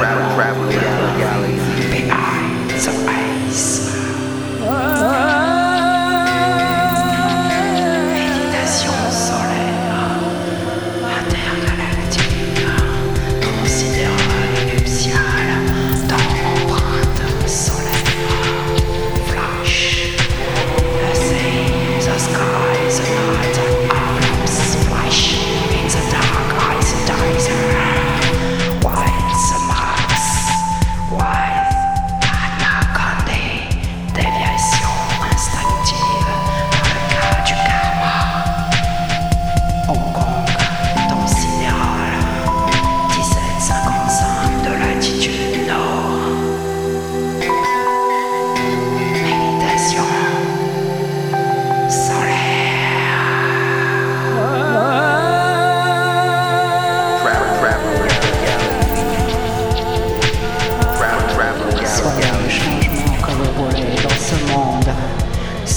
travel, travel, travel.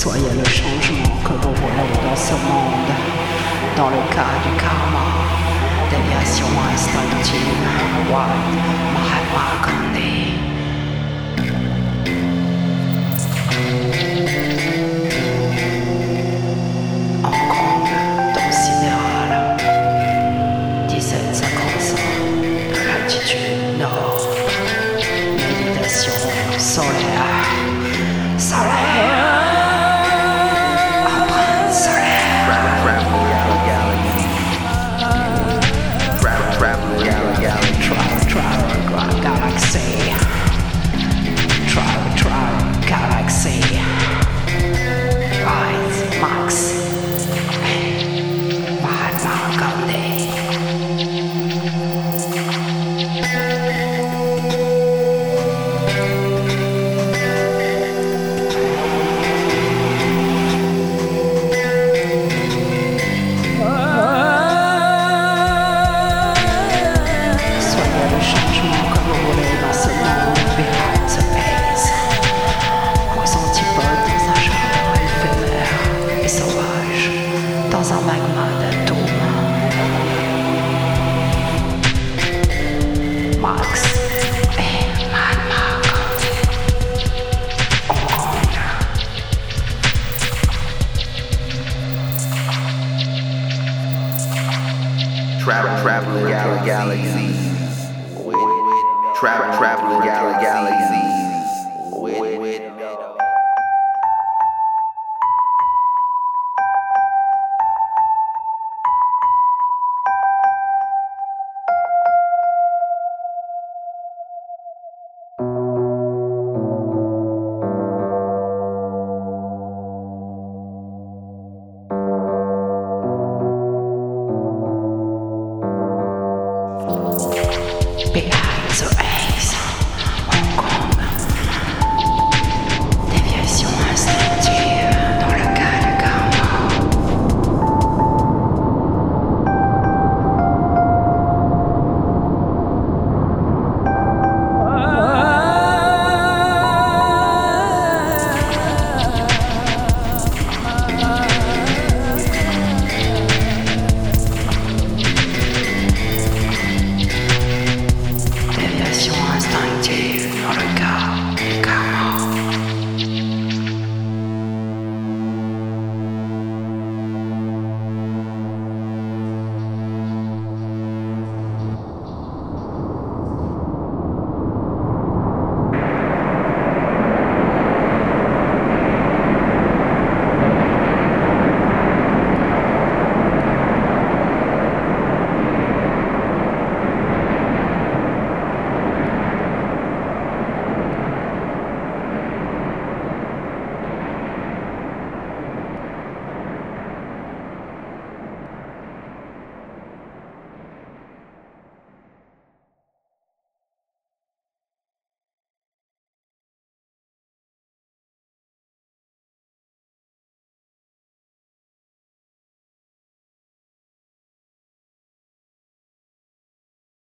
Soyez le changement que nous voulons dans ce monde. Dans le cas du karma, déviation instinctive, Wad Mahatma Gandhi. Hong Kong, dans Sidéral, 1755, de nord. Méditation solaire. Solaire! say galaxies. Trap, trap. Hong Kong. Déviation instinctive.